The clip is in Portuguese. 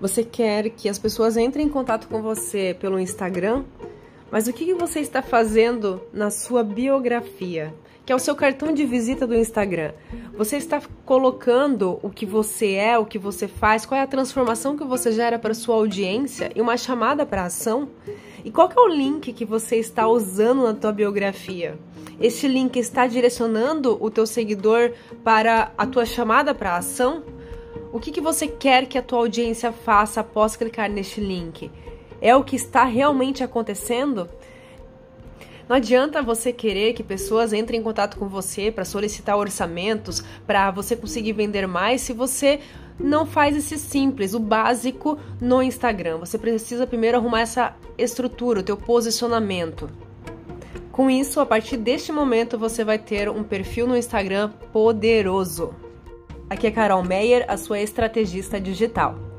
Você quer que as pessoas entrem em contato com você pelo Instagram, mas o que você está fazendo na sua biografia? Que é o seu cartão de visita do Instagram. Você está colocando o que você é, o que você faz, qual é a transformação que você gera para sua audiência e uma chamada para ação? E qual é o link que você está usando na tua biografia? Este link está direcionando o teu seguidor para a tua chamada para ação? O que, que você quer que a tua audiência faça após clicar neste link? É o que está realmente acontecendo? Não adianta você querer que pessoas entrem em contato com você para solicitar orçamentos, para você conseguir vender mais, se você não faz esse simples, o básico no Instagram. Você precisa primeiro arrumar essa estrutura, o teu posicionamento. Com isso, a partir deste momento, você vai ter um perfil no Instagram poderoso. Aqui é Carol Meyer, a sua estrategista digital.